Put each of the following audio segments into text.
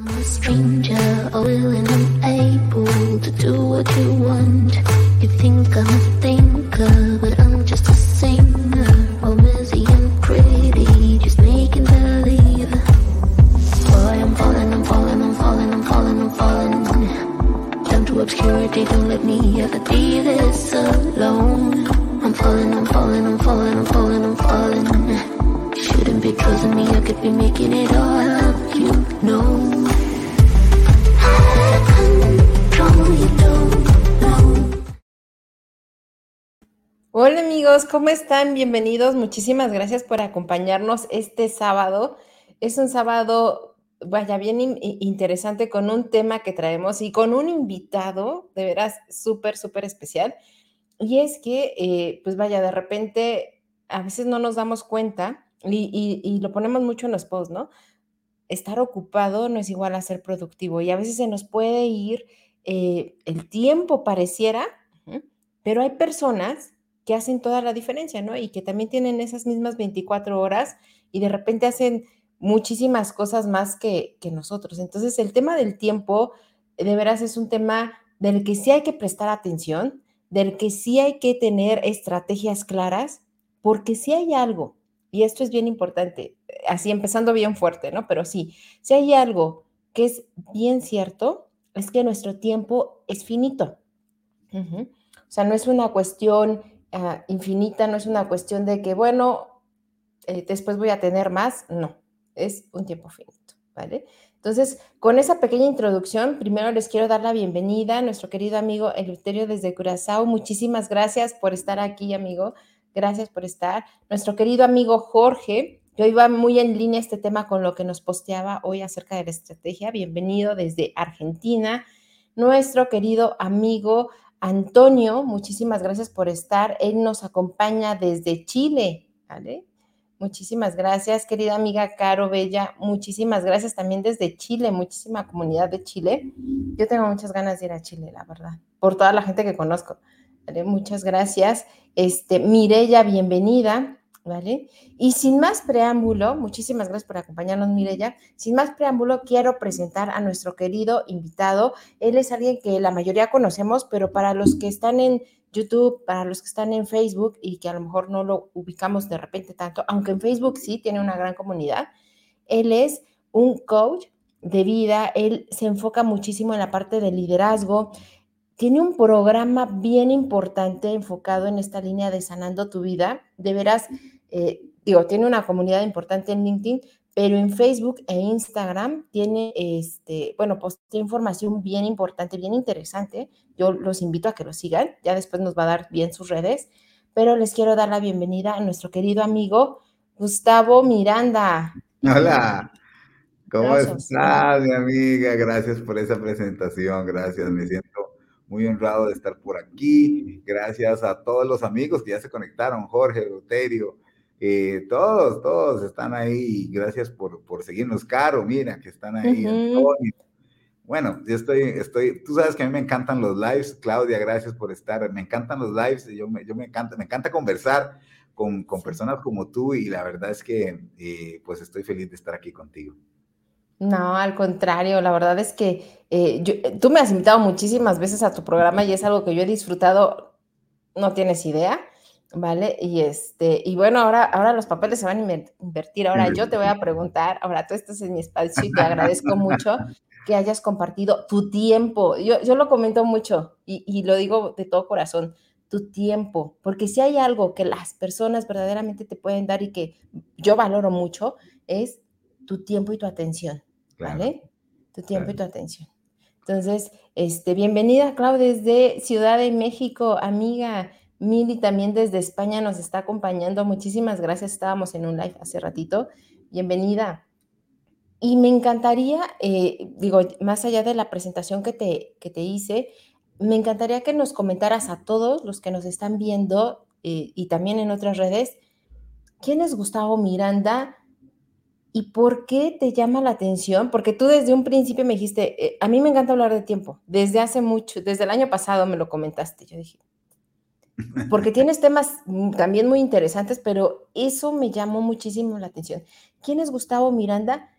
I'm a stranger, willing and able to do what you want. You think I'm a thinker, but I'm just a singer. All messy and pretty, just making believe. Boy, I'm falling, I'm falling, I'm falling, I'm falling, I'm falling. Down to obscurity, don't let me ever be this alone. I'm falling, I'm falling, I'm falling, I'm falling, I'm falling. Shouldn't be trusting me, I could be making it all up, you know. Hola amigos, ¿cómo están? Bienvenidos. Muchísimas gracias por acompañarnos este sábado. Es un sábado, vaya, bien interesante con un tema que traemos y con un invitado, de veras, súper, súper especial. Y es que, eh, pues vaya, de repente, a veces no nos damos cuenta y, y lo ponemos mucho en los posts, ¿no? Estar ocupado no es igual a ser productivo y a veces se nos puede ir eh, el tiempo, pareciera, pero hay personas que hacen toda la diferencia, ¿no? Y que también tienen esas mismas 24 horas y de repente hacen muchísimas cosas más que, nosotros. Entonces, el tema del tiempo, de veras, es un tema del que sí hay que prestar atención, del que sí hay que tener estrategias claras, porque si hay algo, y esto es bien importante, así empezando bien fuerte, ¿no? Pero sí, si hay algo que es bien cierto, es que nuestro tiempo es finito. O sea, no es una cuestión Ah, infinita, no es una cuestión de que, bueno, eh, después voy a tener más, no, es un tiempo finito, ¿vale? Entonces, con esa pequeña introducción, primero les quiero dar la bienvenida a nuestro querido amigo Eleuterio desde Curazao. Muchísimas gracias por estar aquí, amigo. Gracias por estar. Nuestro querido amigo Jorge, hoy va muy en línea este tema con lo que nos posteaba hoy acerca de la estrategia. Bienvenido desde Argentina. Nuestro querido amigo Antonio, muchísimas gracias por estar. Él nos acompaña desde Chile, ¿vale? Muchísimas gracias, querida amiga Caro Bella. Muchísimas gracias también desde Chile, muchísima comunidad de Chile. Yo tengo muchas ganas de ir a Chile, la verdad, por toda la gente que conozco. Muchas gracias. Este, Mirella, bienvenida. ¿Vale? Y sin más preámbulo, muchísimas gracias por acompañarnos, Mirella. Sin más preámbulo, quiero presentar a nuestro querido invitado. Él es alguien que la mayoría conocemos, pero para los que están en YouTube, para los que están en Facebook y que a lo mejor no lo ubicamos de repente tanto, aunque en Facebook sí tiene una gran comunidad, él es un coach de vida, él se enfoca muchísimo en la parte de liderazgo, tiene un programa bien importante enfocado en esta línea de sanando tu vida. De veras, eh, digo, tiene una comunidad importante en LinkedIn, pero en Facebook e Instagram tiene, este, bueno, pues tiene información bien importante, bien interesante. Yo los invito a que lo sigan, ya después nos va a dar bien sus redes, pero les quiero dar la bienvenida a nuestro querido amigo Gustavo Miranda. Hola, ¿cómo estás, mi amiga? Gracias por esa presentación, gracias, me siento muy honrado de estar por aquí. Gracias a todos los amigos que ya se conectaron, Jorge, Roterio, eh, todos, todos están ahí. Gracias por, por seguirnos, Caro, mira, que están ahí. Bueno, yo estoy, estoy, tú sabes que a mí me encantan los lives, Claudia, gracias por estar, me encantan los lives, yo me, yo me encanta, me encanta conversar con, con personas como tú y la verdad es que eh, pues estoy feliz de estar aquí contigo. No, al contrario, la verdad es que eh, eh, tú me has invitado muchísimas veces a tu programa y es algo que yo he disfrutado, no tienes idea, ¿vale? Y este, y bueno, ahora, ahora los papeles se van a invertir. Ahora yo te voy a preguntar, ahora tú estás en mi espacio y te agradezco mucho que hayas compartido tu tiempo. Yo, yo lo comento mucho y, y lo digo de todo corazón, tu tiempo, porque si hay algo que las personas verdaderamente te pueden dar y que yo valoro mucho, es tu tiempo y tu atención. ¿Vale? Tu tiempo y tu atención. Entonces, este, bienvenida, Clau, desde Ciudad de México, amiga. Mili también desde España nos está acompañando. Muchísimas gracias. Estábamos en un live hace ratito. Bienvenida. Y me encantaría, eh, digo, más allá de la presentación que te, que te hice, me encantaría que nos comentaras a todos los que nos están viendo eh, y también en otras redes, ¿quién es Gustavo Miranda? ¿Y por qué te llama la atención? Porque tú desde un principio me dijiste, eh, a mí me encanta hablar de tiempo, desde hace mucho, desde el año pasado me lo comentaste, yo dije, porque tienes temas también muy interesantes, pero eso me llamó muchísimo la atención. ¿Quién es Gustavo Miranda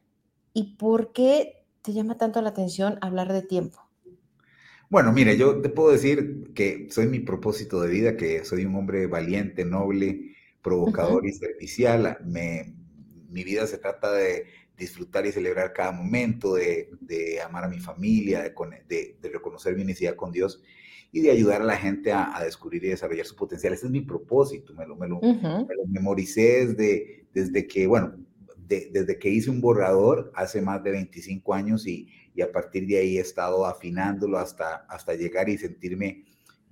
y por qué te llama tanto la atención hablar de tiempo? Bueno, mire, yo te puedo decir que soy mi propósito de vida, que soy un hombre valiente, noble, provocador y servicial. Me, mi vida se trata de disfrutar y celebrar cada momento, de, amar a mi familia, de, reconocer mi necesidad con Dios y de ayudar a la gente a, descubrir y desarrollar su potencial. Ese es mi propósito, me lo, me lo, memoricé desde, desde que, bueno, desde que hice un borrador hace más de 25 años y, y, a partir de ahí he estado afinándolo hasta, hasta llegar y sentirme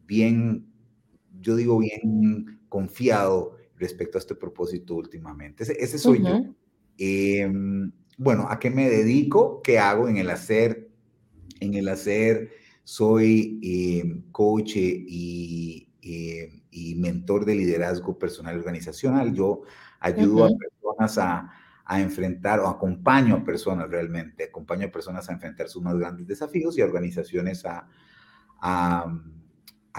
bien, yo digo bien confiado respecto a este propósito últimamente. Ese, soy yo. Em, bueno, ¿a qué me dedico? ¿Qué hago en el hacer? En el hacer soy em, coach y, em, y, mentor de liderazgo personal organizacional. Yo ayudo a personas a, a, enfrentar o acompaño a personas realmente, acompaño a personas a enfrentar sus más grandes desafíos y a organizaciones a, a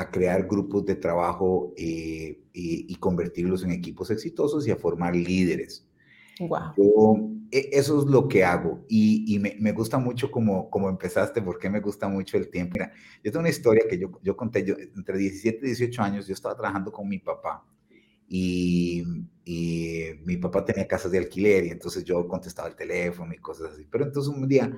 a crear grupos de trabajo eh, y, convertirlos en equipos exitosos y a formar líderes. Wow. E, eso es lo que hago y, me, gusta mucho como, como empezaste, porque me gusta mucho el tiempo. Mira, yo tengo una historia que yo, yo conté, yo, entre 17 y 18 años yo estaba trabajando con mi papá y, mi papá tenía casas de alquiler y entonces yo contestaba el teléfono y cosas así. Pero entonces un día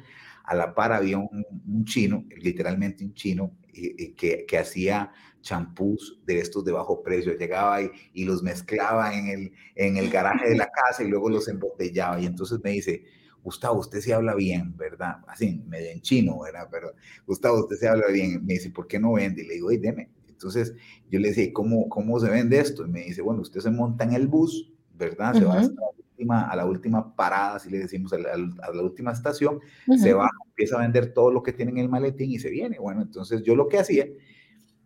a la par había un, chino, literalmente un chino, que, que hacía champús de estos de bajo precio. Llegaba y, y, los mezclaba en el, en el garaje de la casa y luego los embotellaba. Y entonces me dice, Gustavo, usted se habla bien, ¿verdad? Así, medio en chino, ¿verdad? Pero, Gustavo, usted se habla bien. Me dice, ¿por qué no vende? Y le digo, oye, deme. Entonces yo le decía, ¿cómo, ¿cómo se vende esto? Y me dice, bueno, usted se monta en el bus, ¿verdad? Se va a a la última parada, así le decimos, a la, última estación, se va, empieza a vender todo lo que tiene en el maletín y se viene. Bueno, entonces yo lo que hacía,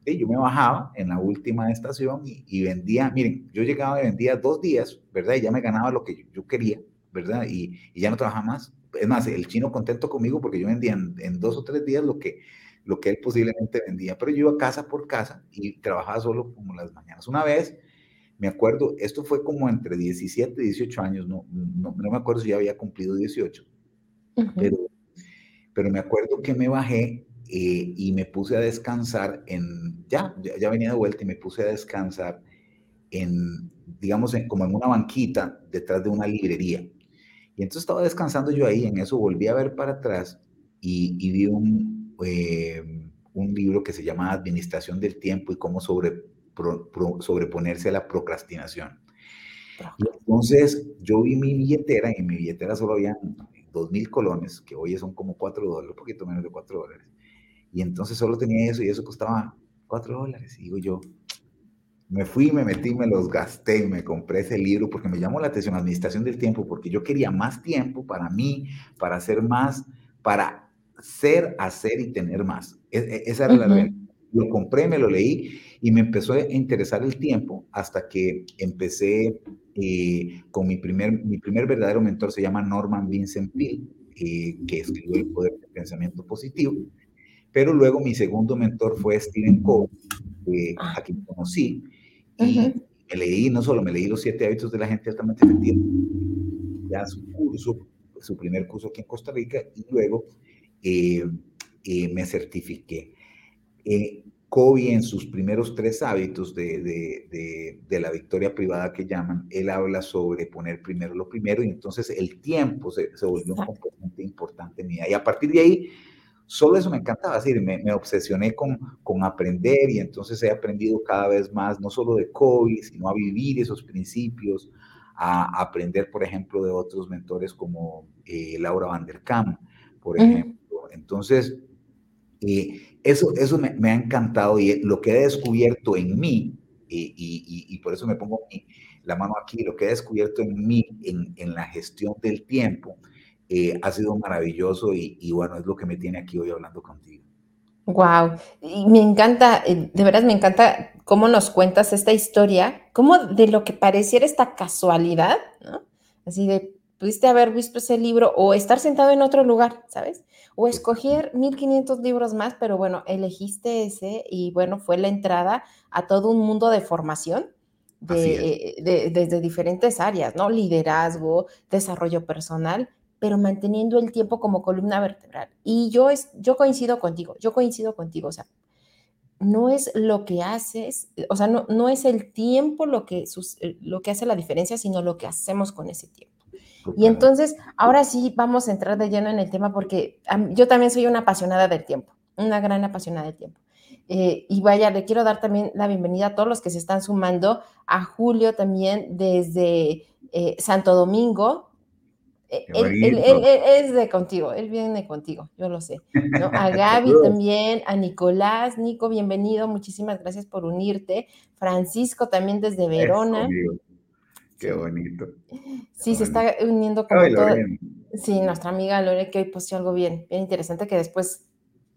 yo me bajaba en la última estación y, vendía, miren, yo llegaba y vendía dos días, ¿verdad? Y ya me ganaba lo que yo, quería, ¿verdad? Y, ya no trabajaba más. Es más, el chino contento conmigo porque yo vendía en, dos o tres días lo que, lo que él posiblemente vendía, pero yo iba casa por casa y trabajaba solo como las mañanas. Una vez me acuerdo, esto fue como entre 17 y 18 años, no, no, me acuerdo si ya había cumplido 18, pero, pero me acuerdo que me bajé eh, y me puse a descansar en, ya, ya, venía de vuelta y me puse a descansar en, digamos, en, como en una banquita detrás de una librería. Y entonces estaba descansando yo ahí, en eso volví a ver para atrás y, y vi un, eh, un libro que se llama Administración del Tiempo y cómo sobre sobreponerse a la procrastinación. entonces yo vi mi billetera, y en mi billetera solo había dos mil colones, que hoy son como cuatro dólares, un poquito menos de cuatro dólares. Y entonces solo tenía eso y eso costaba cuatro dólares. Y digo yo, me fui, me metí, me los gasté y me compré ese libro porque me llamó la atención, Administración del Tiempo, porque yo quería más tiempo para mí, para hacer más, para ser, hacer y tener más. E, e, esa era la realidad lo compré, me lo leí y me empezó a interesar el tiempo hasta que empecé eh, con mi primer, mi primer verdadero mentor, se llama Norman Vincent Peale, eh, que escribió El Poder del Pensamiento Positivo. Pero luego mi segundo mentor fue Stephen Covey, ah. a quien conocí, y me leí, no solo me leí los siete hábitos de la gente altamente efectiva, ya su curso, su primer curso aquí en Costa Rica, y luego eh, me certifiqué. Eh, Kobe en sus primeros tres hábitos de, de, de, la victoria privada que llaman, él habla sobre poner primero lo primero y entonces el tiempo se, se volvió un componente importante mía. Y a partir de ahí, solo eso me encantaba, decir, me, me, obsesioné con, con aprender y entonces he aprendido cada vez más, no solo de Kobe, sino a vivir esos principios, a aprender, por ejemplo, de otros mentores como eh, Laura Van der Kam, por ejemplo. Entonces, eh, eso eso me, ha encantado y lo que he descubierto en mí, y, por eso me pongo la mano aquí, lo que he descubierto en mí, en, en la gestión del tiempo, eh, ha sido maravilloso y, bueno, es lo que me tiene aquí hoy hablando contigo. Wow, y me encanta, eh, de verdad me encanta cómo nos cuentas esta historia, cómo de lo que pareciera esta casualidad, ¿no? Así de, pudiste haber visto ese libro o estar sentado en otro lugar, ¿sabes? o escoger 1500 libros más, pero bueno, elegiste ese y bueno, fue la entrada a todo un mundo de formación de, desde diferentes áreas, ¿no? Liderazgo, desarrollo personal, pero manteniendo el tiempo como columna vertebral. Y yo, es, yo coincido contigo, yo coincido contigo, o sea, no es lo que haces, o sea, no, no es el tiempo lo que, eh, lo que hace la diferencia, sino lo que hacemos con ese tiempo. Y entonces, ahora sí vamos a entrar de lleno en el tema porque yo también soy una apasionada del tiempo, una gran apasionada del tiempo. Eh, y vaya, le quiero dar también la bienvenida a todos los que se están sumando, a Julio también desde eh, Santo Domingo. Él, es de contigo, él viene contigo, yo lo sé. A Gaby también, a Nicolás, Nico, bienvenido, muchísimas gracias por unirte. Francisco también desde Verona. Qué bonito. Sí, se está uniendo como todo. Sí, nuestra amiga Lore que hoy posteó algo bien, bien interesante que después,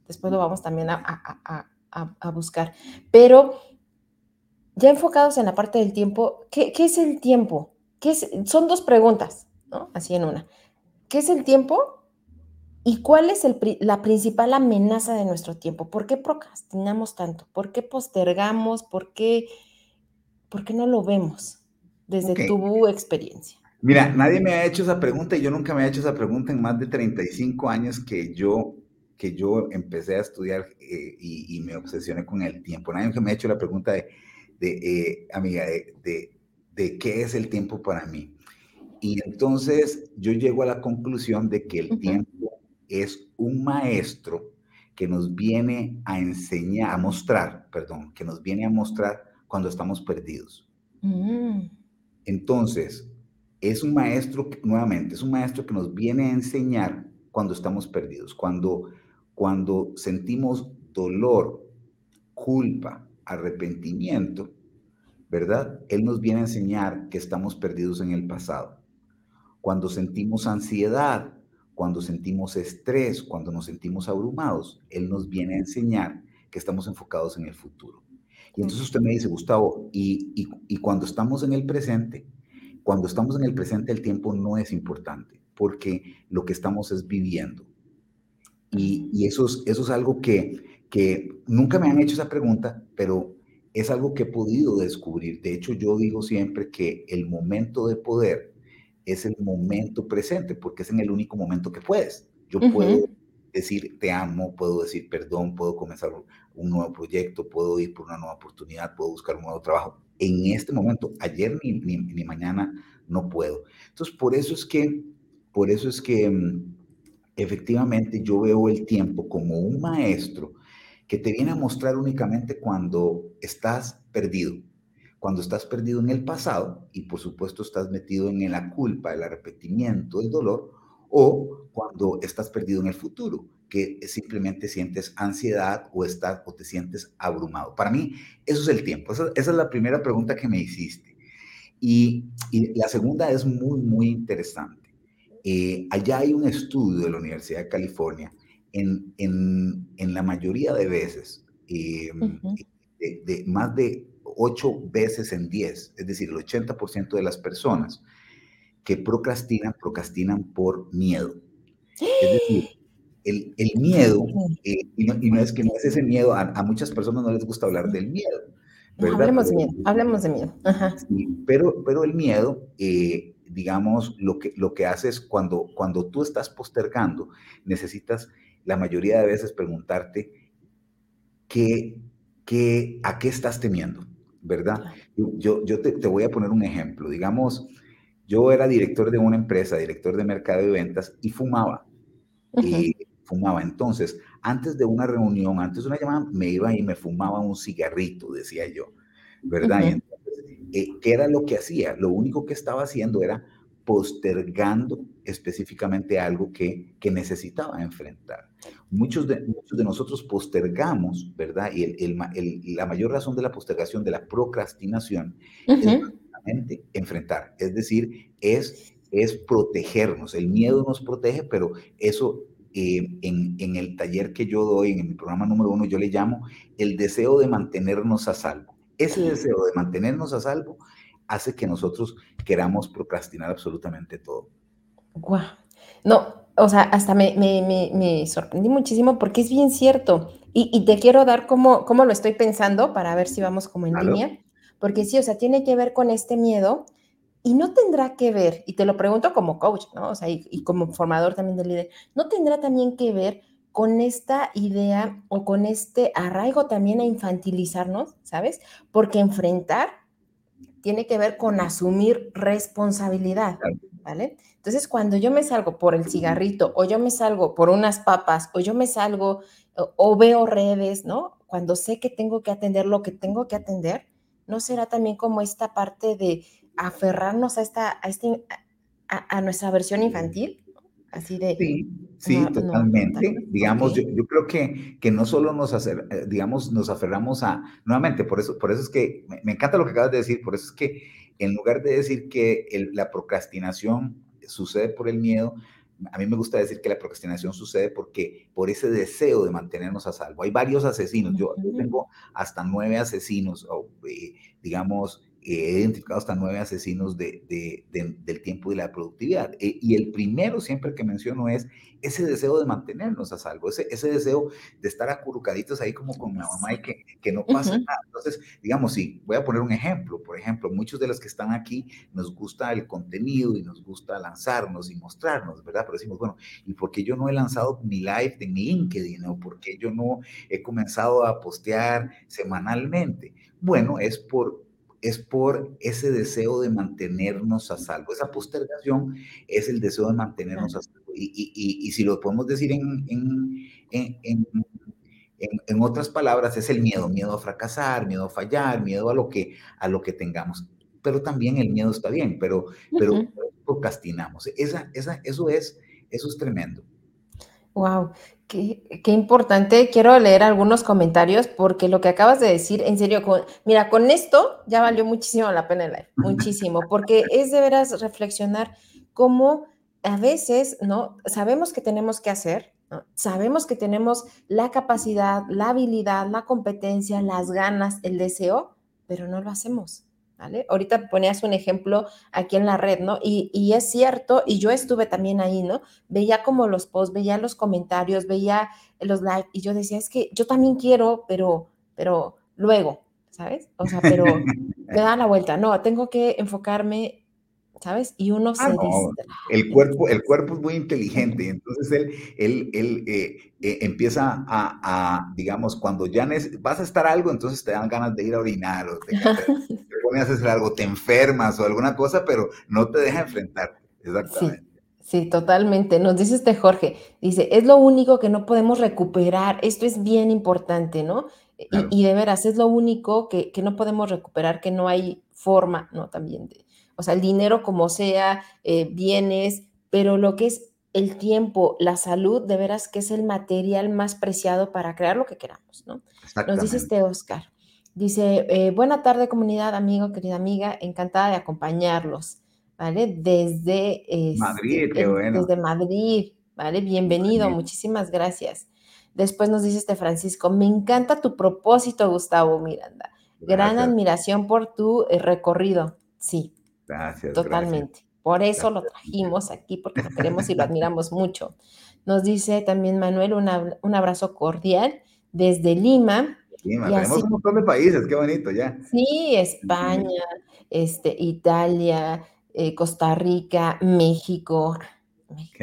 después lo vamos también a, buscar. Pero ya enfocados en la parte del tiempo, ¿qué, es el tiempo? ¿Qué son dos preguntas, ¿no? Así en una. ¿Qué es el tiempo? ¿Y cuál es la principal amenaza de nuestro tiempo? ¿Por qué procrastinamos tanto? ¿Por qué postergamos? ¿Por qué, por qué no lo vemos? Desde tu experiencia? Mira, nadie me ha hecho esa pregunta y yo nunca me he hecho esa pregunta en más de 35 años que yo, que yo empecé a estudiar eh, y, me obsesioné con el tiempo. Nadie me ha hecho la pregunta de, de eh, amiga, de, de, qué es el tiempo para mí. Y entonces yo llego a la conclusión de que el tiempo es un maestro que nos viene a enseñar, a mostrar, perdón, que nos viene a mostrar cuando estamos perdidos. Mm. Entonces, es un maestro, nuevamente, es un maestro que nos viene a enseñar cuando estamos perdidos, cuando, cuando sentimos dolor, culpa, arrepentimiento, ¿verdad? Él nos viene a enseñar que estamos perdidos en el pasado. Cuando sentimos ansiedad, cuando sentimos estrés, cuando nos sentimos abrumados, Él nos viene a enseñar que estamos enfocados en el futuro. Y entonces usted me dice, Gustavo, y, y, cuando estamos en el presente, cuando estamos en el presente el tiempo no es importante, porque lo que estamos es viviendo. Y, y eso, es, eso es algo que, que nunca me han hecho esa pregunta, pero es algo que he podido descubrir. De hecho, yo digo siempre que el momento de poder es el momento presente, porque es en el único momento que puedes. Yo puedo decir te amo, puedo decir perdón, puedo comenzar un nuevo proyecto, puedo ir por una nueva oportunidad, puedo buscar un nuevo trabajo. En este momento, ayer ni, ni, mañana, no puedo. Entonces, por eso es que, por eso es que mm, efectivamente yo veo el tiempo como un maestro que te viene a mostrar únicamente cuando estás perdido, cuando estás perdido en el pasado y por supuesto estás metido en la culpa, el arrepentimiento, el dolor, o cuando estás perdido en el futuro, que simplemente sientes ansiedad o, estás, o te sientes abrumado. Para mí, eso es el tiempo. Esa, es la primera pregunta que me hiciste. Y, la segunda es muy, muy interesante. Eh, allá hay un estudio de la Universidad de California. En, en, la mayoría de veces, eh, de, más de ocho veces en diez, es decir, el 80% de las personas que procrastinan, procrastinan por miedo. Es decir, el, el miedo, eh, y, no, es que no es ese miedo, a, muchas personas no les gusta hablar del miedo. hablemos de miedo, hablemos de miedo. pero, pero el miedo, eh, digamos, lo que, lo que hace es cuando, cuando tú estás postergando, necesitas la mayoría de veces preguntarte qué, qué, a qué estás temiendo, ¿verdad? Yo, yo te, te voy a poner un ejemplo. Digamos, yo era director de una empresa, director de mercado y ventas, y fumaba. Y fumaba. Entonces, antes de una reunión, antes de una llamada, me iba y me fumaba un cigarrito, decía yo, ¿verdad? entonces, eh, ¿qué era lo que hacía? Lo único que estaba haciendo era postergando específicamente algo que, que necesitaba enfrentar. Muchos de, muchos de nosotros postergamos, ¿verdad? Y el, la mayor razón de la postergación, de la procrastinación, es enfrentar. Es decir, es, es protegernos. El miedo nos protege, pero eso eh, en, en, el taller que yo doy, en mi programa número uno, yo le llamo el deseo de mantenernos a salvo. Ese deseo de mantenernos a salvo hace que nosotros queramos procrastinar absolutamente todo. Guau. No, o sea, hasta me, me, me, sorprendí muchísimo porque es bien cierto. Y, y, te quiero dar cómo, cómo lo estoy pensando para ver si vamos como en línea. Porque sí, o sea, tiene que ver con este miedo Y no tendrá que ver, y te lo pregunto como coach, ¿no? O sea, y, como formador también de líder, ¿no tendrá también que ver con esta idea o con este arraigo también a infantilizarnos, ¿sabes? Porque enfrentar tiene que ver con asumir responsabilidad, ¿vale? Entonces, cuando yo me salgo por el cigarrito o yo me salgo por unas papas o yo me salgo o, veo redes, ¿no? Cuando sé que tengo que atender lo que tengo que atender, ¿no será también como esta parte de aferrarnos a, esta, a, este, a, nuestra versión infantil? Así de... Sí, sí, totalmente. digamos, yo, yo, creo que, que no solo nos, hacer, eh, digamos, nos aferramos a, nuevamente, por eso, por eso es que, me, encanta lo que acabas de decir, por eso es que en lugar de decir que la procrastinación sucede por el miedo, a mí me gusta decir que la procrastinación sucede porque por ese deseo de mantenernos a salvo. Hay varios asesinos, yo, tengo hasta nueve asesinos, o, eh, digamos, he identificado hasta nueve asesinos de, del tiempo y la productividad. E, y el primero siempre que menciono es ese deseo de mantenernos a salvo, ese, ese deseo de estar acurrucaditos ahí como con mi mamá y que, que no pasa nada. Entonces, digamos, sí, voy a poner un ejemplo. Por ejemplo, muchos de los que están aquí nos gusta el contenido y nos gusta lanzarnos y mostrarnos, ¿verdad? Pero decimos, bueno, ¿y por qué yo no he lanzado mi live de mi LinkedIn? ¿O por qué yo no he comenzado a postear semanalmente? Bueno, es por es por ese deseo de mantenernos a salvo. Esa postergación es el deseo de mantenernos a salvo. Y, si lo podemos decir en, en, otras palabras, es el miedo, miedo a fracasar, miedo a fallar, miedo a lo que, a lo que tengamos. Pero también el miedo está bien, pero, pero procrastinamos. Esa, esa, eso, es, eso es tremendo. Wow, qué, importante. Quiero leer algunos comentarios porque lo que acabas de decir, en serio, mira, con esto ya valió muchísimo la pena el muchísimo, porque es de veras reflexionar cómo a veces, ¿no? Sabemos que tenemos que hacer, sabemos que tenemos la capacidad, la habilidad, la competencia, las ganas, el deseo, pero no lo hacemos. Ahorita ponías un ejemplo aquí en la red, ¿no? Y, es cierto, y yo estuve también ahí, ¿no? Veía como los posts, veía los comentarios, veía los likes, y yo decía, es que yo también quiero, pero, pero luego, ¿sabes? O sea, pero me da la vuelta, no, tengo que enfocarme ¿sabes? Y uno ah, se El cuerpo, el cuerpo es muy inteligente, entonces él, él, él eh, eh, empieza a, digamos, cuando ya vas a estar algo, entonces te dan ganas de ir a orinar o te, pones a hacer algo, te enfermas o alguna cosa, pero no te deja enfrentar. Exactamente. Sí. totalmente. Nos dice este Jorge, dice, es lo único que no podemos recuperar. Esto es bien importante, ¿no? Y, de veras, es lo único que, que, no podemos recuperar, que no hay forma, ¿no? También de, o sea, el dinero como sea, eh, bienes, pero lo que es el tiempo, la salud, de veras que es el material más preciado para crear lo que queramos, ¿no? Nos dice este Oscar. Dice, eh, buena tarde comunidad, amigo, querida amiga, encantada de acompañarlos, ¿vale? Desde este, Madrid, qué bueno. Desde Madrid, ¿vale? Bienvenido, muchísimas gracias. Después nos dice este Francisco, me encanta tu propósito, Gustavo Miranda. Gran admiración por tu eh, recorrido. Sí, Gracias. Totalmente. Por eso lo trajimos aquí, porque lo queremos y lo admiramos mucho. Nos dice también Manuel un abrazo cordial desde Lima. Lima, tenemos un montón de países, qué bonito ya. Sí, España, este, Italia, eh, Costa Rica, México,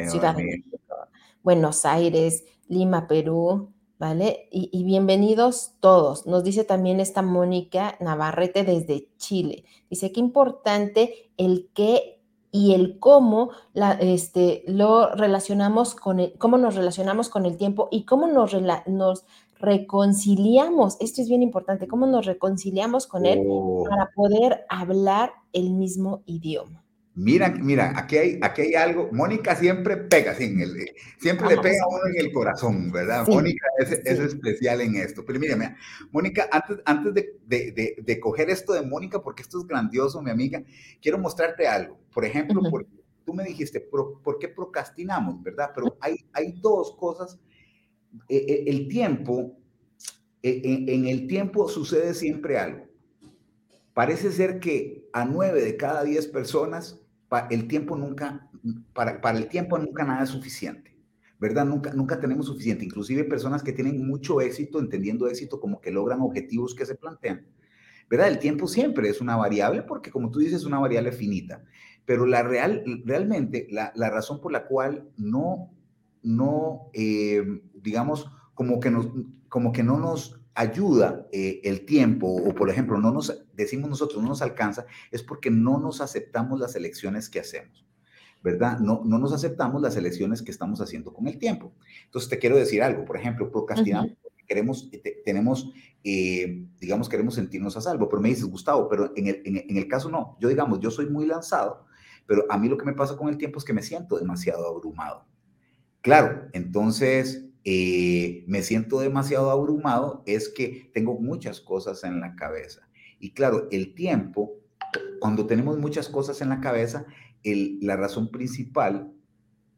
Ciudad de México, Buenos Aires, Lima, Perú, ¿vale? Y, bienvenidos todos. Nos dice también esta Mónica Navarrete desde Chile. Dice qué importante el qué y el cómo la, este, lo relacionamos con el, cómo nos relacionamos con el tiempo y cómo nos, nos reconciliamos. Esto es bien importante, cómo nos reconciliamos con él oh. para poder hablar el mismo idioma. Mira, mira, aquí hay, aquí hay algo. Mónica siempre pega, siempre le pega a uno en el corazón, ¿verdad? Mónica es, especial en esto. Pero mira, mira Mónica, antes, antes de, de, coger esto de Mónica, porque esto es grandioso, mi amiga, quiero mostrarte algo. Por ejemplo, tú me dijiste, ¿por, qué procrastinamos, verdad? Pero hay, hay dos cosas. E, e, el tiempo, en el tiempo sucede siempre algo. Parece ser que a nueve de cada diez personas el tiempo nunca, para, para el tiempo nunca nada es suficiente. ¿verdad? Nunca, nunca tenemos suficiente. Inclusive personas que tienen mucho éxito, entendiendo éxito como que logran objetivos que se plantean, ¿verdad? El tiempo siempre es una variable porque, como tú dices, es una variable finita. Pero la real, realmente, la, la razón por la cual no, no eh, digamos, como que, nos, como que no nos ayuda eh, el tiempo, o por ejemplo, no nos, decimos nosotros, no nos alcanza, es porque no nos aceptamos las elecciones que hacemos. ¿verdad? No, no nos aceptamos las elecciones que estamos haciendo con el tiempo. Entonces, te quiero decir algo, por ejemplo, procrastinamos, queremos, tenemos, eh, digamos, queremos sentirnos a salvo, pero me dices, Gustavo, pero en el, en, el caso no, yo digamos, yo soy muy lanzado, pero a mí lo que me pasa con el tiempo es que me siento demasiado abrumado. Claro, entonces eh, me siento demasiado abrumado, es que tengo muchas cosas en la cabeza. Y claro, el tiempo, cuando tenemos muchas cosas en la cabeza, la razón principal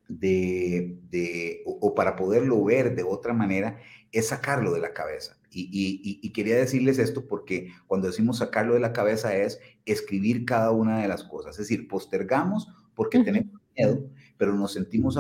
de, o, para poderlo ver de otra manera, es sacarlo de la cabeza. Y, quería decirles esto porque cuando decimos sacarlo de la cabeza es escribir cada una de las cosas. Es decir, postergamos porque tenemos miedo, pero nos sentimos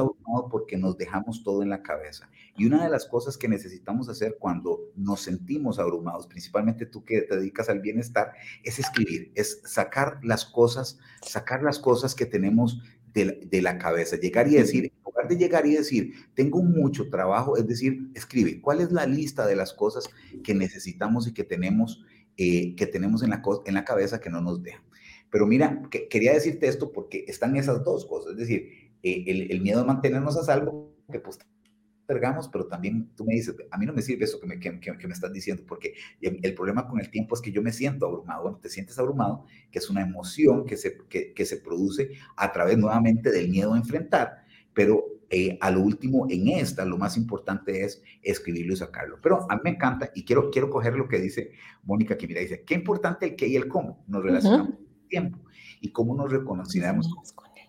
porque nos dejamos todo en la cabeza. Y una de las cosas que necesitamos hacer cuando nos sentimos abrumados, principalmente tú que te dedicas al bienestar, es escribir, es sacar las cosas, sacar las cosas que tenemos de, la cabeza, llegar y decir, en lugar de llegar y decir, tengo mucho trabajo, es decir, escribe, ¿cuál es la lista de las cosas que necesitamos y que tenemos, eh, que tenemos en la, en la cabeza que no nos dejan? Pero mira, que, quería decirte esto porque están esas dos cosas, es decir, eh, el, miedo a mantenernos a salvo, que pues pero también tú me dices, a mí no me sirve eso que me, que, me estás diciendo, porque el, problema con el tiempo es que yo me siento abrumado. Bueno, te sientes abrumado, que es una emoción que se, que, que se produce a través nuevamente del miedo a enfrentar, pero eh, a lo último, en esta, lo más importante es escribirlo y sacarlo. Pero a mí me encanta y quiero, quiero coger lo que dice Mónica, que mira, dice, qué importante el qué y el cómo nos relacionamos con el tiempo y cómo nos reconocemos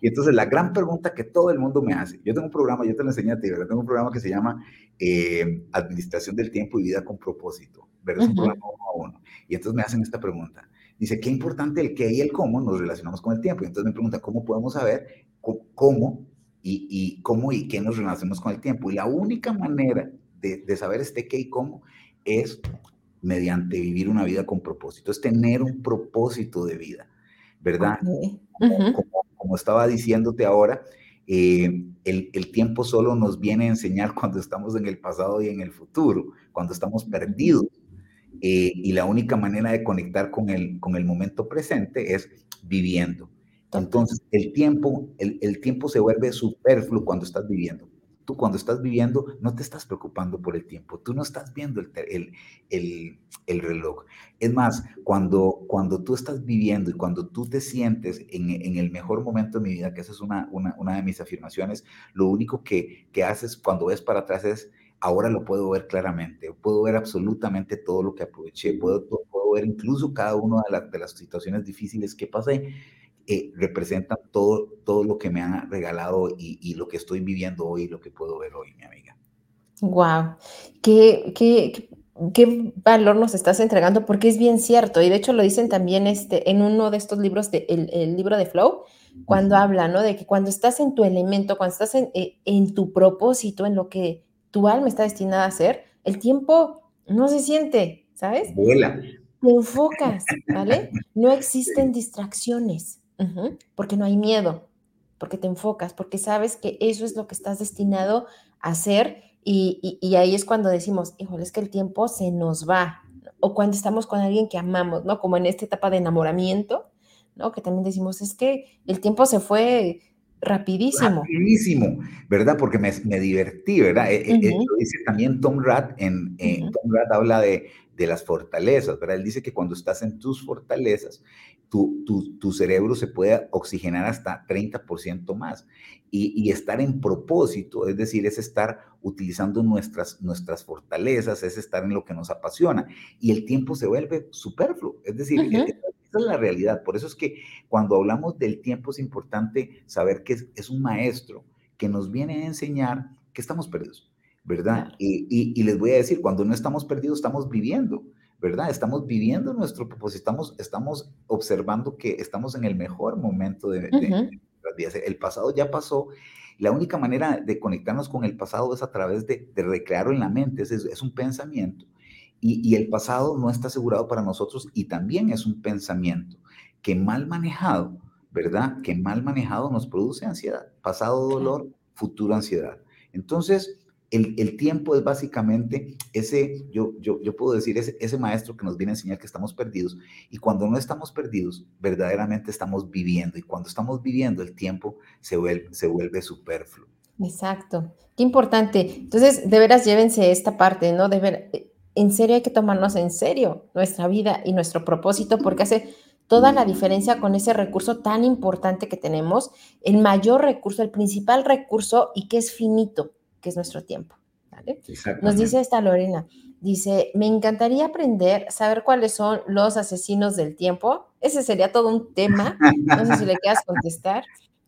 y entonces la gran pregunta que todo el mundo me hace, yo tengo un programa, yo te lo enseñé a ti, ¿verdad? Tengo un programa que se llama eh, Administración del Tiempo y Vida con Propósito, ¿verdad? Es un programa uno a uno. Y entonces me hacen esta pregunta. Dice, qué importante el qué y el cómo nos relacionamos con el tiempo. Y entonces me pregunta, ¿cómo podemos saber cómo y, y cómo y qué nos relacionamos con el tiempo? Y la única manera de, de saber este qué y cómo es mediante vivir una vida con propósito, es tener un propósito de vida, ¿verdad? Como estaba diciéndote ahora, eh, el, tiempo solo nos viene a enseñar cuando estamos en el pasado y en el futuro, cuando estamos perdidos. Eh, y la única manera de conectar con el, con el momento presente es viviendo. Entonces, el tiempo, el, el tiempo se vuelve superfluo cuando estás viviendo cuando estás viviendo no te estás preocupando por el tiempo, tú no estás viendo el, el, el, reloj. Es más, cuando, cuando tú estás viviendo y cuando tú te sientes en, en el mejor momento de mi vida, que esa es una, una, una de mis afirmaciones, lo único que, que haces cuando ves para atrás es, ahora lo puedo ver claramente, puedo ver absolutamente todo lo que aproveché, puedo, puedo ver incluso cada una de, de las situaciones difíciles que pasé eh, representan todo, todo lo que me han regalado y, lo que estoy viviendo hoy, lo que puedo ver hoy, mi amiga. Wow, qué, qué, qué, valor nos estás entregando, porque es bien cierto, y de hecho lo dicen también este, en uno de estos libros, de, el, libro de Flow, cuando habla, ¿no? De que cuando estás en tu elemento, cuando estás en, eh, en tu propósito, en lo que tu alma está destinada a hacer, el tiempo no se siente, ¿sabes? Vuela. Te enfocas, ¿vale? No existen distracciones porque no hay miedo, porque te enfocas, porque sabes que eso es lo que estás destinado a hacer y, ahí es cuando decimos, híjole, es que el tiempo se nos va, o cuando estamos con alguien que amamos, ¿no? Como en esta etapa de enamoramiento, ¿no? Que también decimos, es que el tiempo se fue rapidísimo. Rapidísimo, ¿verdad? Porque me, divertí, ¿verdad? E, e, dice también Tom Rath, en, Tom Rath habla de, de las fortalezas, ¿verdad? Él dice que cuando estás en tus fortalezas, tu, tu, cerebro se puede oxigenar hasta 30% más. Y, estar en propósito, es decir, es estar utilizando nuestras, nuestras fortalezas, es estar en lo que nos apasiona. Y el tiempo se vuelve superfluo, es decir, esa es la realidad. Por eso es que cuando hablamos del tiempo es importante saber que es, un maestro que nos viene a enseñar que estamos perdidos, ¿verdad? Y, y les voy a decir, cuando no estamos perdidos, estamos viviendo. ¿Verdad? Estamos viviendo nuestro propósito, estamos, estamos observando que estamos en el mejor momento de, de, El pasado ya pasó. La única manera de conectarnos con el pasado es a través de, recrearlo en la mente, es, es un pensamiento. y, el pasado no está asegurado para nosotros y también es un pensamiento que mal manejado, ¿verdad? Que mal manejado nos produce ansiedad. Pasado dolor, futuro ansiedad. Entonces, el, tiempo es básicamente ese, yo, yo, yo puedo decir, ese, ese maestro que nos viene a enseñar que estamos perdidos. Y cuando no estamos perdidos, verdaderamente estamos viviendo. Y cuando estamos viviendo, el tiempo se vuelve, se vuelve superfluo. Exacto. Qué importante. Entonces, de veras, llévense esta parte, ¿no? De ver, eh, en serio hay que tomarnos en serio nuestra vida y nuestro propósito porque hace toda la diferencia con ese recurso tan importante que tenemos, el mayor recurso, el principal recurso y que es finito, que es nuestro tiempo. Nos dice esta Lorena, dice, me encantaría aprender, saber cuáles son los asesinos del tiempo. Ese sería todo un tema. No sé si le quieras contestar.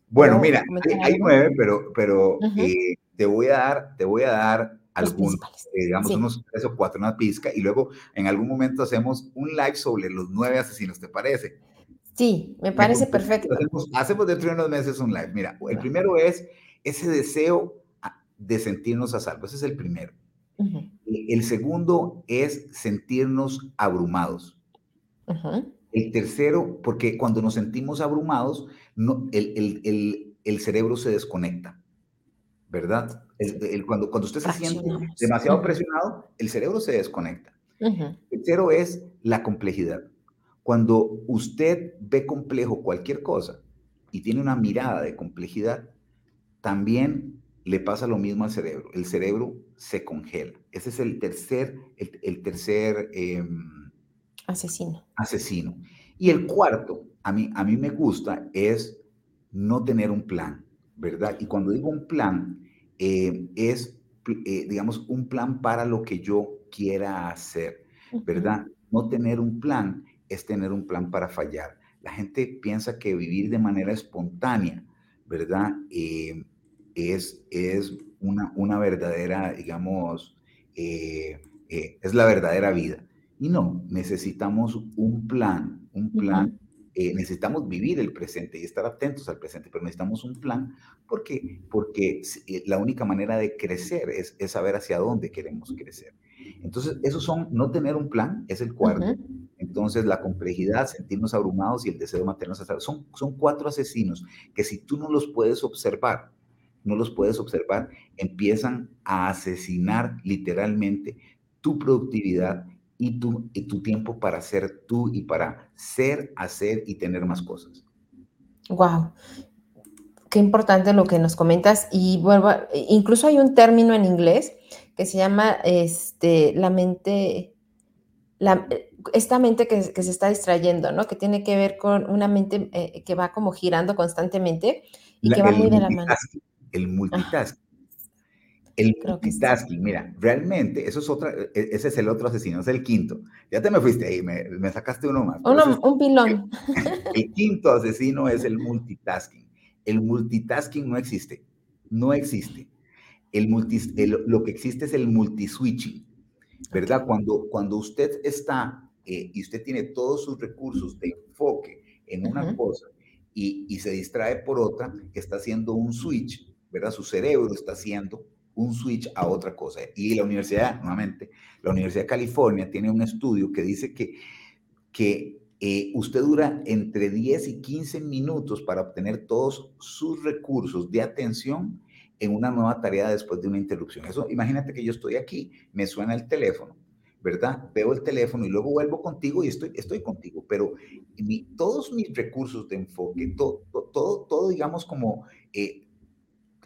Bueno, mira, hay, nueve, pero, pero eh, te voy a dar, te voy a dar algunos, eh, digamos unos tres o cuatro, una pizca, y luego en algún momento hacemos un live sobre los nueve asesinos, ¿te parece? Sí, me parece perfecto. Hacemos, dentro de unos meses un live. Mira, el primero es ese deseo de sentirnos a salvo, ese es el primero. El segundo es sentirnos abrumados. El tercero, porque cuando nos sentimos abrumados, no, el, el, el cerebro se desconecta. ¿verdad? El, cuando, cuando usted se siente demasiado presionado, el cerebro se desconecta. El tercero es la complejidad. Cuando usted ve complejo cualquier cosa y tiene una mirada de complejidad, también le pasa lo mismo al cerebro. El cerebro se congela. Ese es el tercer, el, tercer em, asesino. asesino. Y el cuarto, a mí, a mí me gusta, es no tener un plan, ¿verdad? Y cuando digo un plan, eh, es, eh, digamos, un plan para lo que yo quiera hacer, ¿verdad? No tener un plan es tener un plan para fallar. La gente piensa que vivir de manera espontánea, ¿verdad? Eh, es, es una, una verdadera, digamos, es la verdadera vida. Y no, necesitamos un plan, un plan eh, necesitamos vivir el presente y estar atentos al presente, pero necesitamos un plan porque, porque eh, la única manera de crecer es, es saber hacia dónde queremos crecer. Entonces, esos son, no tener un plan es el cuarto. Entonces, la complejidad, sentirnos abrumados y el deseo de mantenernos a son, son cuatro asesinos que si tú no los puedes observar, no los puedes observar, empiezan a asesinar literalmente tu productividad y tu, y tu tiempo para ser tú y para ser, hacer y tener más cosas. Wow. Qué importante lo que nos comentas. Y vuelvo, incluso hay un término en inglés que se llama este, la mente, la, esta mente que, que, se está distrayendo, ¿no? Que tiene que ver con una mente eh, que va como girando constantemente y que va muy de la mano. El multitasking. El multitasking, mira, realmente, eso es otra, e, ese es el otro asesino, es el quinto. Ya te me fuiste ahí, me, me sacaste uno más. un pilón. El, quinto asesino es el multitasking. El multitasking no existe, no existe. El multi, lo que existe es el multiswitching, ¿verdad? Cuando, cuando usted está eh, y usted tiene todos sus recursos de enfoque en una cosa y, y se distrae por otra, está haciendo un switch, ¿verdad? Su cerebro está haciendo un switch a otra cosa. Y la universidad, nuevamente, la Universidad de California tiene un estudio que dice que, que eh, usted dura entre 10 y 15 minutos para obtener todos sus recursos de atención en una nueva tarea después de una interrupción. Eso, imagínate que yo estoy aquí, me suena el teléfono, ¿verdad? Veo el teléfono y luego vuelvo contigo y estoy, estoy contigo, pero todos mis recursos de enfoque, todo, todo, todo digamos como eh,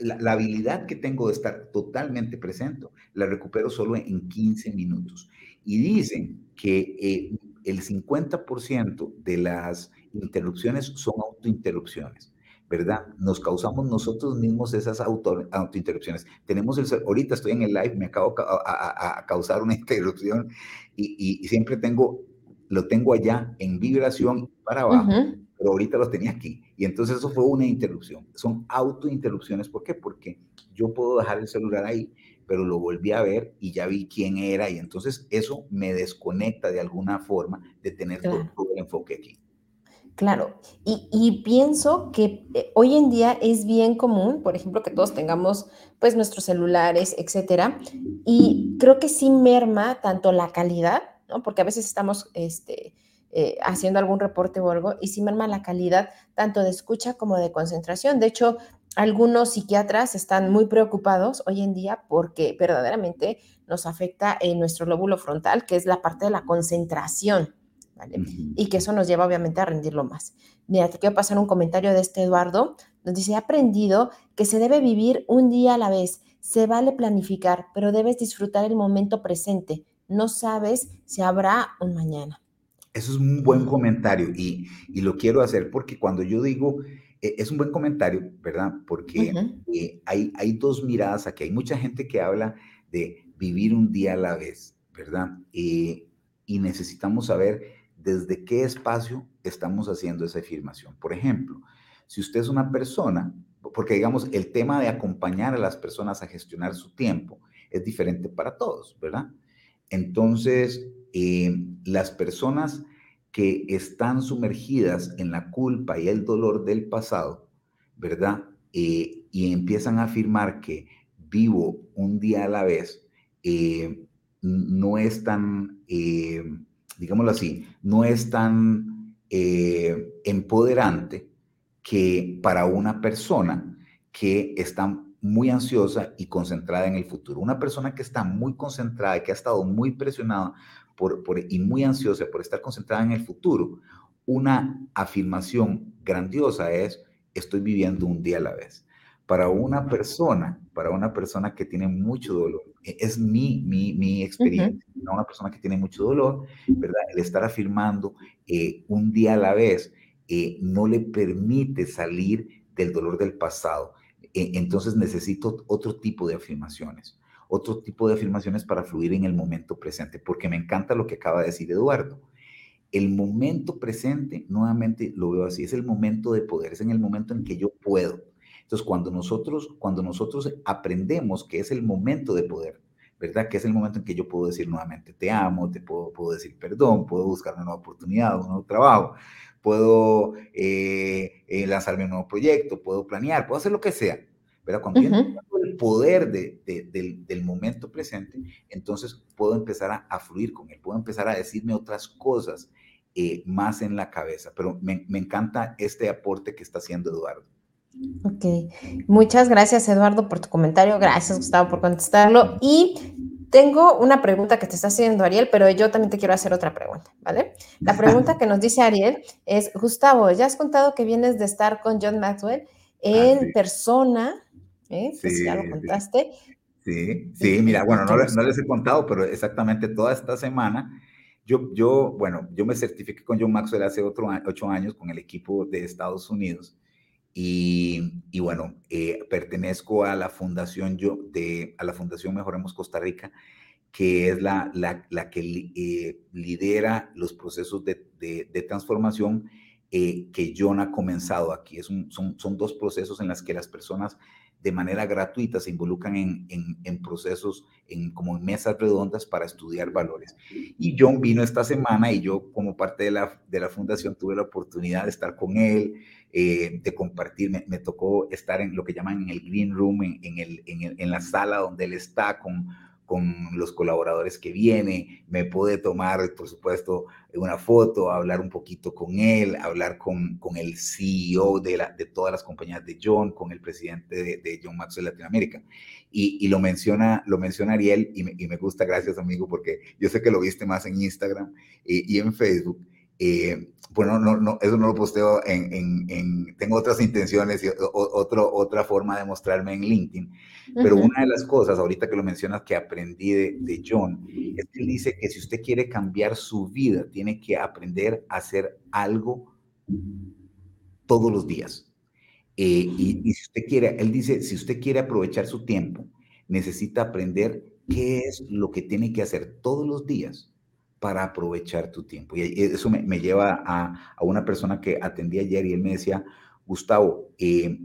la, habilidad que tengo de estar totalmente presente, la recupero solo en 15 minutos. Y dicen que eh, el 50% de las interrupciones son autointerrupciones. ¿verdad? Nos causamos nosotros mismos esas auto, autointerrupciones. Tenemos el, ahorita estoy en el live, me acabo a, causar una interrupción y, y, siempre tengo, lo tengo allá en vibración para abajo pero ahorita los tenía aquí. Y entonces eso fue una interrupción. Son autointerrupciones. ¿Por qué? Porque yo puedo dejar el celular ahí, pero lo volví a ver y ya vi quién era. Y entonces eso me desconecta de alguna forma de tener todo, el enfoque aquí. Claro, y, y, pienso que eh, hoy en día es bien común, por ejemplo, que todos tengamos pues nuestros celulares, etcétera, y creo que sí merma tanto la calidad, ¿no? Porque a veces estamos este, eh, haciendo algún reporte o algo y sí merma la calidad tanto de escucha como de concentración. De hecho, algunos psiquiatras están muy preocupados hoy en día porque verdaderamente nos afecta en nuestro lóbulo frontal, que es la parte de la concentración, ¿vale? Y que eso nos lleva obviamente a rendirlo más. Mira, te quiero pasar un comentario de este Eduardo. Nos dice, he aprendido que se debe vivir un día a la vez. Se vale planificar, pero debes disfrutar el momento presente. No sabes si habrá un mañana. Eso es un buen comentario y, y lo quiero hacer porque cuando yo digo e, es un buen comentario, ¿verdad? Porque eh, hay, hay dos miradas aquí. Hay mucha gente que habla de vivir un día a la vez, ¿verdad? Eh, y necesitamos saber desde qué espacio estamos haciendo esa afirmación. Por ejemplo, si usted es una persona, porque digamos, el tema de acompañar a las personas a gestionar su tiempo es diferente para todos, ¿verdad? Entonces, eh, las personas que están sumergidas en la culpa y el dolor del pasado, ¿verdad? Eh, y empiezan a afirmar que vivo un día a la vez, eh, no es tan, digámoslo así, no es tan empoderante que para una persona que está muy ansiosa y concentrada en el futuro. Una persona que está muy concentrada, que ha estado muy presionada y muy ansiosa por estar concentrada en el futuro, una afirmación grandiosa es, estoy viviendo un día a la vez. Para una persona, para una persona que tiene mucho dolor, e, es mi, mi, mi experiencia, una persona que tiene mucho dolor, ¿verdad? El estar afirmando eh, un día a la vez eh, no le permite salir del dolor del pasado. E, entonces necesito otro tipo de afirmaciones otro tipo de afirmaciones para fluir en el momento presente, porque me encanta lo que acaba de decir Eduardo. El momento presente, nuevamente lo veo así, es el momento de poder, es en el momento en que yo puedo. Entonces, cuando nosotros, cuando nosotros aprendemos que es el momento de poder, ¿verdad? Que es el momento en que yo puedo decir nuevamente, te amo, te puedo, puedo decir perdón, puedo buscar una nueva oportunidad, un nuevo trabajo, puedo eh, eh, lanzarme un nuevo proyecto, puedo planear, puedo hacer lo que sea. Pero cuando yo el poder de, del, momento presente, entonces puedo empezar a, fluir con él, puedo empezar a decirme otras cosas eh, más en la cabeza. Pero me, me encanta este aporte que está haciendo Eduardo. Ok, muchas gracias Eduardo por tu comentario, gracias Gustavo por contestarlo y tengo una pregunta que te está haciendo Ariel, pero yo también te quiero hacer otra pregunta, ¿vale? La pregunta que nos dice Ariel es, Gustavo, ya has contado que vienes de estar con John Maxwell ah, en persona ¿eh? Sí, ya lo contaste. Sí, sí, mira, bueno, no, no, les he contado, pero exactamente toda esta semana, yo, yo, bueno, yo me certifiqué con John Maxwell hace otro, ocho años con el equipo de Estados Unidos y, y bueno, eh, pertenezco a la fundación, yo, de, a la fundación Mejoremos Costa Rica, que es la, la, la que eh, lidera los procesos de, de, de transformación que John ha comenzado aquí. Es son, son dos procesos en los que las personas de manera gratuita se involucran en, en, procesos, en, como en mesas redondas para estudiar valores. Y John vino esta semana y yo como parte de la, de la fundación tuve la oportunidad de estar con él, eh, de compartir, me, tocó estar en lo que llaman el green room, en, en, el, en la sala donde él está con con los colaboradores que viene, me puede tomar, por supuesto, una foto, hablar un poquito con él, hablar con, con el CEO de, la, de todas las compañías de John, con el presidente de, de John Maxwell Latinoamérica. Y, y, lo, menciona, lo menciona Ariel y me, y me, gusta, gracias amigo, porque yo sé que lo viste más en Instagram y, y en Facebook. Eh, bueno, no, no, eso no lo posteo en, en, en tengo otras intenciones y otro, otra forma de mostrarme en LinkedIn, pero una de las cosas, ahorita que lo mencionas, que aprendí de, de, John, es que él dice que si usted quiere cambiar su vida, tiene que aprender a hacer algo todos los días. Eh, y, y si usted quiere, él dice, si usted quiere aprovechar su tiempo, necesita aprender qué es lo que tiene que hacer todos los días para aprovechar tu tiempo. Y eso me, lleva a, una persona que atendí ayer y él me decía, Gustavo, eh,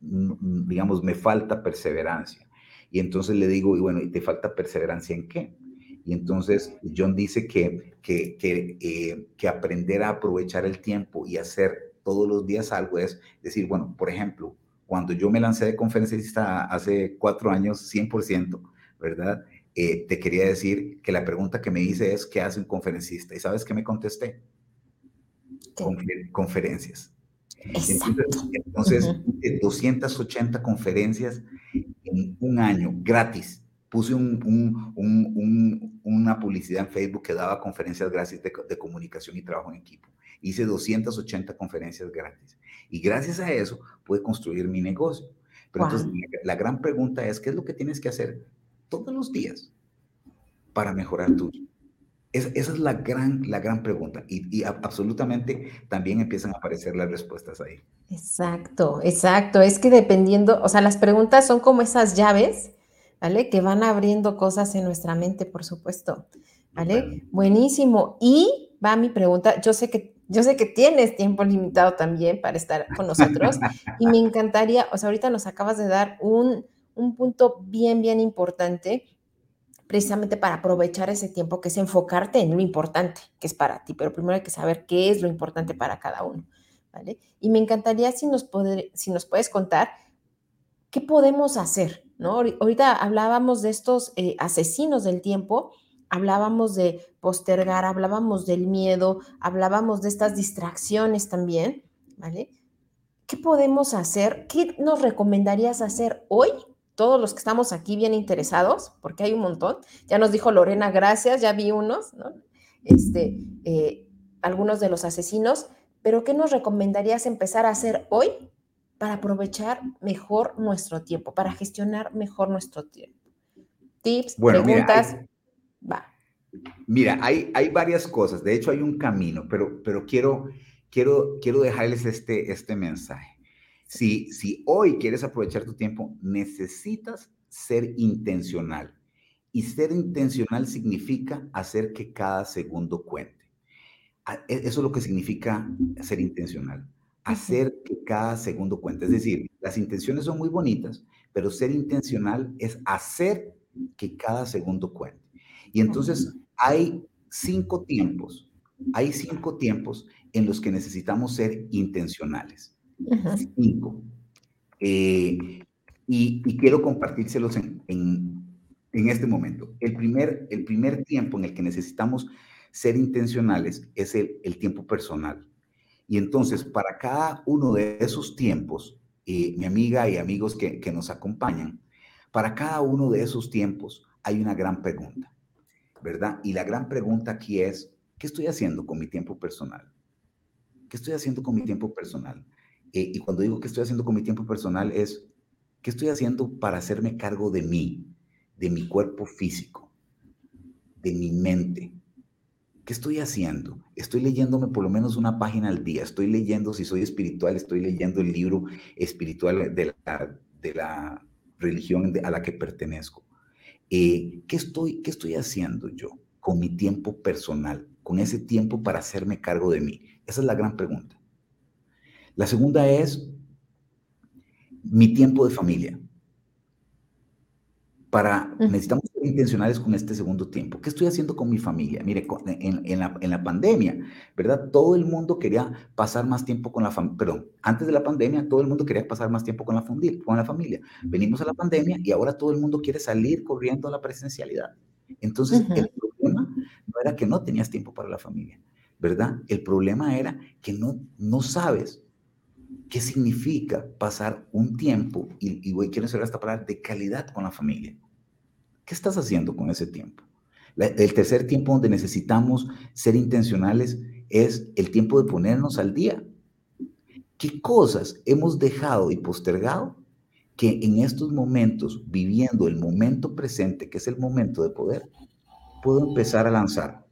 digamos, me falta perseverancia. Y entonces le digo, y bueno, ¿y te falta perseverancia en qué? Y entonces John dice que, que, que, eh, que aprender a aprovechar el tiempo y hacer todos los días algo es decir, bueno, por ejemplo, cuando yo me lancé de conferencista hace cuatro años, 100%, ¿verdad? Eh, te quería decir que la pregunta que me hice es, ¿qué hace un conferencista? ¿Y sabes qué me contesté? conferencias. Entonces, 280 conferencias en un año, gratis. Puse un, una publicidad en Facebook que daba conferencias gratis de, comunicación y trabajo en equipo. Hice 280 conferencias gratis. Y gracias a eso pude construir mi negocio. Pero entonces, la, gran pregunta es, ¿qué es lo que tienes que hacer todos los días para mejorar tu esa es la gran, la gran pregunta y, absolutamente también empiezan a aparecer las respuestas ahí. Exacto, exacto. Es que dependiendo, o sea, las preguntas son como esas llaves, ¿vale? Que van abriendo cosas en nuestra mente, por supuesto, ¿vale? Buenísimo. Y va mi pregunta, yo sé que yo sé que tienes tiempo limitado también para estar con nosotros y me encantaría, o sea, ahorita nos acabas de dar un, un punto bien, bien importante precisamente para aprovechar ese tiempo, que es enfocarte en lo importante que es para ti, pero primero hay que saber qué es lo importante para cada uno, ¿vale? Y me encantaría si nos, si nos puedes contar qué podemos hacer, ¿no? Ahorita hablábamos de estos eh, asesinos del tiempo, hablábamos de postergar, hablábamos del miedo, hablábamos de estas distracciones también, ¿vale? ¿Qué podemos hacer? ¿Qué nos recomendarías hacer hoy todos los que estamos aquí bien interesados, porque hay un montón. Ya nos dijo Lorena, gracias, ya vi unos, ¿no? Este, eh, algunos de los asesinos, pero ¿qué nos recomendarías empezar a hacer hoy para aprovechar mejor nuestro tiempo, para gestionar mejor nuestro tiempo? Tips, preguntas, mira, va. Mira, hay, hay varias cosas, de hecho hay un camino, pero, pero quiero, quiero, quiero dejarles este, este mensaje. Si, hoy quieres aprovechar tu tiempo, necesitas ser intencional. Y ser intencional significa hacer que cada segundo cuente. E, eso es lo que significa ser intencional. Hacer que cada segundo cuente. Es decir, las intenciones son muy bonitas, pero ser intencional es hacer que cada segundo cuente. Y entonces hay cinco tiempos, hay cinco tiempos en los que necesitamos ser intencionales. Cinco. Eh, y, quiero compartírselos en, en, este momento. El primer, el primer tiempo en el que necesitamos ser intencionales es el, el tiempo personal. Y entonces, para cada uno de esos tiempos, eh, mi amiga y amigos que, que nos acompañan, para cada uno de esos tiempos hay una gran pregunta, ¿verdad? Y la gran pregunta aquí es, ¿qué estoy haciendo con mi tiempo personal? ¿Qué estoy haciendo con mi tiempo personal? Eh, y cuando digo que estoy haciendo con mi tiempo personal es, ¿qué estoy haciendo para hacerme cargo de mí, de mi cuerpo físico, de mi mente? ¿Qué estoy haciendo? Estoy leyéndome por lo menos una página al día. Estoy leyendo, si soy espiritual, estoy leyendo el libro espiritual de la, religión a la que pertenezco. Eh, ¿qué, estoy, ¿Qué estoy haciendo yo con mi tiempo personal, con ese tiempo para hacerme cargo de mí? Esa es la gran pregunta. La segunda es mi tiempo de familia. Para, necesitamos ser intencionales con este segundo tiempo. ¿Qué estoy haciendo con mi familia? Mire, en, la, pandemia, ¿verdad? Todo el mundo quería pasar más tiempo con la familia, perdón, antes de la pandemia todo el mundo quería pasar más tiempo con la, con la familia. Venimos a la pandemia y ahora todo el mundo quiere salir corriendo a la presencialidad. Entonces, el problema no era que no tenías tiempo para la familia, ¿verdad? El problema era que no, no sabes ¿Qué significa pasar un tiempo, y, y quiero hacer esta palabra, de calidad con la familia? ¿Qué estás haciendo con ese tiempo? el tercer tiempo donde necesitamos ser intencionales es el tiempo de ponernos al día. ¿Qué cosas hemos dejado y postergado que en estos momentos, viviendo el momento presente, que es el momento de poder, puedo empezar a lanzar?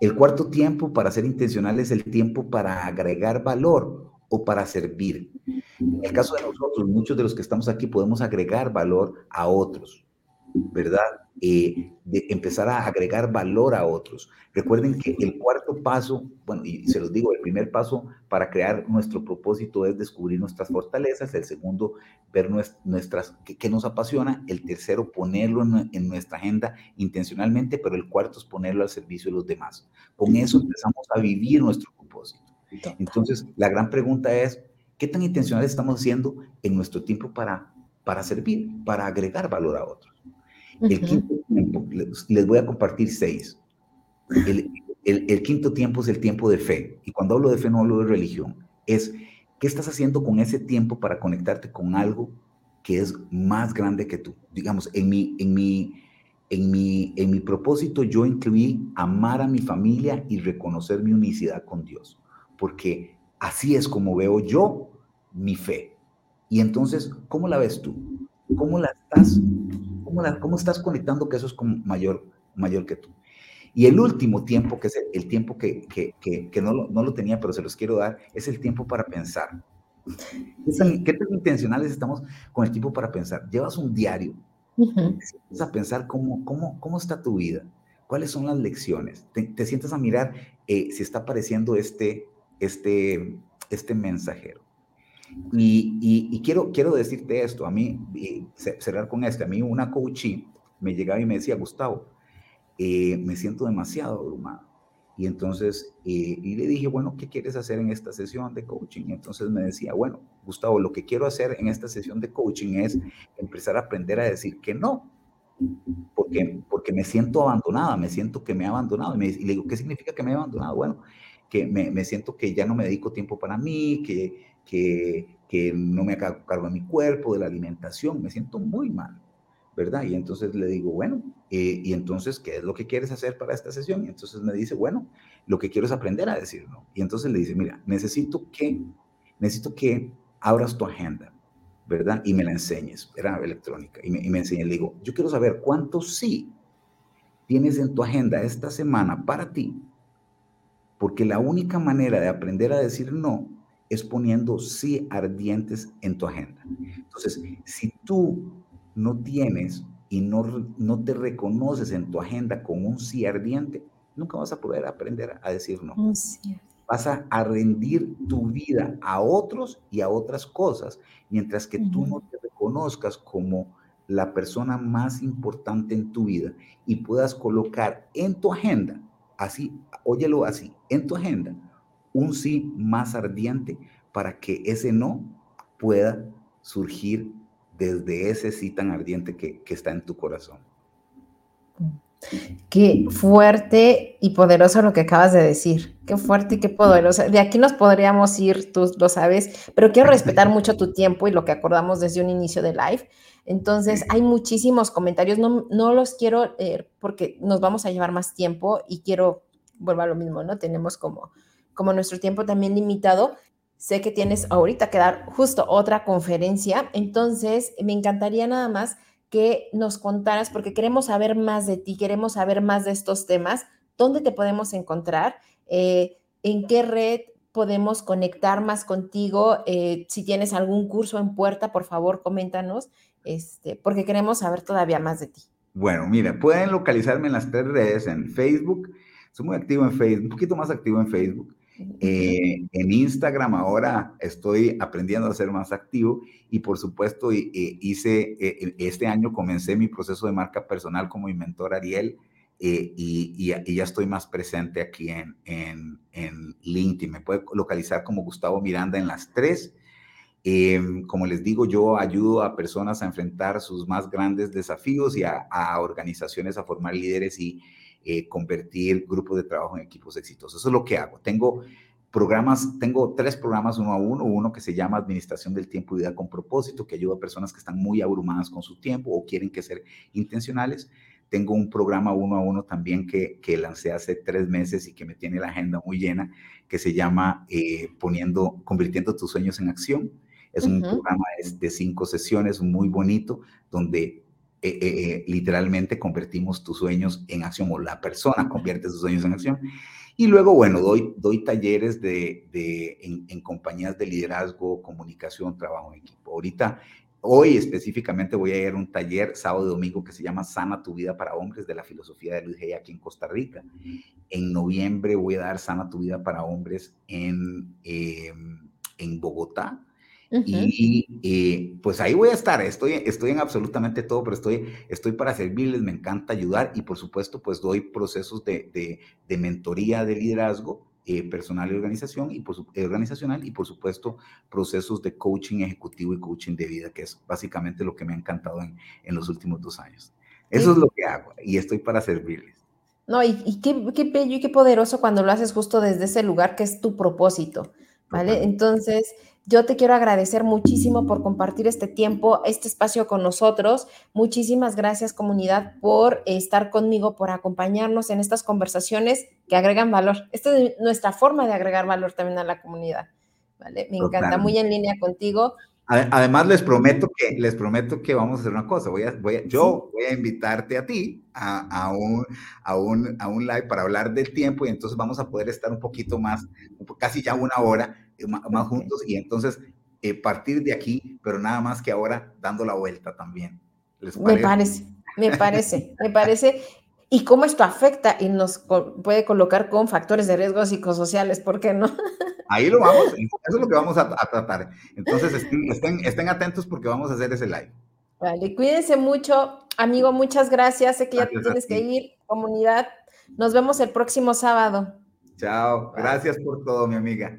El cuarto tiempo para ser intencional es el tiempo para agregar valor o para servir. En el caso de nosotros, muchos de los que estamos aquí podemos agregar valor a otros, ¿verdad? Eh, de empezar a agregar valor a otros. Recuerden que el cuarto paso, bueno, y se los digo, el primer paso para crear nuestro propósito es descubrir nuestras fortalezas, el segundo, ver nuestras, qué, nos apasiona, el tercero, ponerlo en, nuestra agenda intencionalmente, pero el cuarto es ponerlo al servicio de los demás. Con eso empezamos a vivir nuestro propósito. Entonces, la gran pregunta es, ¿qué tan intencionales estamos haciendo en nuestro tiempo para para servir, para agregar valor a otros. El quinto tiempo, les, voy a compartir seis. El, el, quinto tiempo es el tiempo de fe. Y cuando hablo de fe no hablo de religión. Es, ¿qué estás haciendo con ese tiempo para conectarte con algo que es más grande que tú? Digamos, en mi, en mi, en mi, en mi propósito yo incluí amar a mi familia y reconocer mi unicidad con Dios. Porque así es como veo yo mi fe. Y entonces, ¿cómo la ves tú? ¿Cómo la estás, cómo, la, cómo estás conectando que eso es mayor, mayor que tú? Y el último tiempo, que es el, tiempo que, que, que, no, lo, no, lo, tenía, pero se los quiero dar, es el tiempo para pensar. ¿Qué tan, intencionales estamos con el tiempo para pensar? Llevas un diario, uh a pensar cómo, cómo, cómo está tu vida, cuáles son las lecciones, te, sientas a mirar eh, si está apareciendo este, este, este mensajero. Y, quiero, quiero decirte esto, a mí, cerrar con este, a mí una coachee me llegaba y me decía, Gustavo, eh, me siento demasiado abrumado. Y entonces, eh, y le dije, bueno, ¿qué quieres hacer en esta sesión de coaching? Y entonces me decía, bueno, Gustavo, lo que quiero hacer en esta sesión de coaching es empezar a aprender a decir que no. Porque, porque me siento abandonada, me siento que me ha abandonado. Y, me, y le digo, ¿qué significa que me he abandonado? Bueno, que me, me, siento que ya no me dedico tiempo para mí, que, que, que no me hago cargo de mi cuerpo, de la alimentación, me siento muy mal, ¿verdad? Y entonces le digo, bueno, eh, y entonces, ¿qué es lo que quieres hacer para esta sesión? Y entonces me dice, bueno, lo que quiero es aprender a decir no. Y entonces le dice, mira, necesito que, necesito que abras tu agenda, ¿verdad? Y me la enseñes, era electrónica, y me, y me enseña, le digo, yo quiero saber cuántos sí tienes en tu agenda esta semana para ti, porque la única manera de aprender a decir no es poniendo sí ardientes en tu agenda. Entonces, si tú no tienes y no, no te reconoces en tu agenda con un sí ardiente, nunca vas a poder aprender a decir no. Vas a, rendir tu vida a otros y a otras cosas, mientras que tú no te reconozcas como la persona más importante en tu vida y puedas colocar en tu agenda, así, óyelo así, en tu agenda, un sí más ardiente para que ese no pueda surgir desde ese sí tan ardiente que, está en tu corazón. Qué fuerte y poderoso lo que acabas de decir. Qué fuerte y qué poderoso. De aquí nos podríamos ir, tú lo sabes, pero quiero respetar mucho tu tiempo y lo que acordamos desde un inicio de live. Entonces, hay muchísimos comentarios, no, no los quiero leer porque nos vamos a llevar más tiempo y quiero, vuelvo a lo mismo, ¿no? Tenemos como, como nuestro tiempo también limitado. Sé que tienes ahorita que dar justo otra conferencia, entonces me encantaría nada más que nos contaras, porque queremos saber más de ti, queremos saber más de estos temas, dónde te podemos encontrar, eh, en qué red podemos conectar más contigo, eh, si tienes algún curso en puerta, por favor, coméntanos, este, porque queremos saber todavía más de ti. Bueno, mira, pueden localizarme en las tres redes, en Facebook, soy muy activo en Facebook, un poquito más activo en Facebook, eh, en Instagram ahora estoy aprendiendo a ser más activo y por supuesto hice, eh, este año comencé mi proceso de marca personal como mi mentor Ariel eh, y, ya estoy más presente aquí en, en, en, LinkedIn. Me puede localizar como Gustavo Miranda en las tres. Em, como les digo, yo ayudo a personas a enfrentar sus más grandes desafíos y a, a organizaciones a formar líderes y eh, convertir grupos de trabajo en equipos exitosos. Eso es lo que hago. Tengo programas, tengo tres programas uno a uno, uno que se llama Administración del Tiempo y Vida con Propósito, que ayuda a personas que están muy abrumadas con su tiempo o quieren que ser intencionales. Tengo un programa uno a uno también que, que lancé hace tres meses y que me tiene la agenda muy llena, que se llama eh, poniendo, Convirtiendo tus sueños en acción. Es un programa de cinco sesiones muy bonito, donde eh, eh, eh, literalmente convertimos tus sueños en acción o la persona convierte sus sueños en acción. Y luego, bueno, doy, doy talleres de, de en, compañías de liderazgo, comunicación, trabajo en equipo. Ahorita, hoy específicamente voy a ir a un taller sábado y domingo que se llama Sana tu vida para hombres de la filosofía de Luis G. aquí en Costa Rica. En noviembre voy a dar Sana tu vida para hombres en, en Bogotá y eh, pues ahí voy a estar, estoy, estoy en absolutamente todo, pero estoy, estoy para servirles, me encanta ayudar y por supuesto pues doy procesos de, de, mentoría de liderazgo eh, personal y organización y por, eh, organizacional y por supuesto procesos de coaching ejecutivo y coaching de vida, que es básicamente lo que me ha encantado en, en los últimos dos años. Eso es lo que hago y estoy para servirles. No, y, y qué, qué bello y qué poderoso cuando lo haces justo desde ese lugar que es tu propósito, ¿vale? Entonces, yo te quiero agradecer muchísimo por compartir este tiempo, este espacio con nosotros. Muchísimas gracias comunidad por estar conmigo, por acompañarnos en estas conversaciones que agregan valor. Esta es nuestra forma de agregar valor también a la comunidad. ¿vale? Me encanta, muy en línea contigo. Además, les prometo que, les prometo que vamos a hacer una cosa. Voy a, voy yo voy a invitarte a ti a, a, un, a, un, a un live para hablar del tiempo y entonces vamos a poder estar un poquito más, casi ya una hora eh, más, juntos y entonces eh, partir de aquí, pero nada más que ahora dando la vuelta también. Me parece, me parece, me parece. Y cómo esto afecta y nos puede colocar con factores de riesgo psicosociales, ¿por qué no? Ahí lo vamos, eso es lo que vamos a, tratar. Entonces estén, estén, atentos porque vamos a hacer ese live. Vale, cuídense mucho, amigo, muchas gracias. Sé que ya te tienes que ir, comunidad. Nos vemos el próximo sábado. Chao, gracias por todo, mi amiga.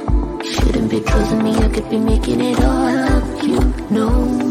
Shouldn't be trusting me, I could be making it all up, you know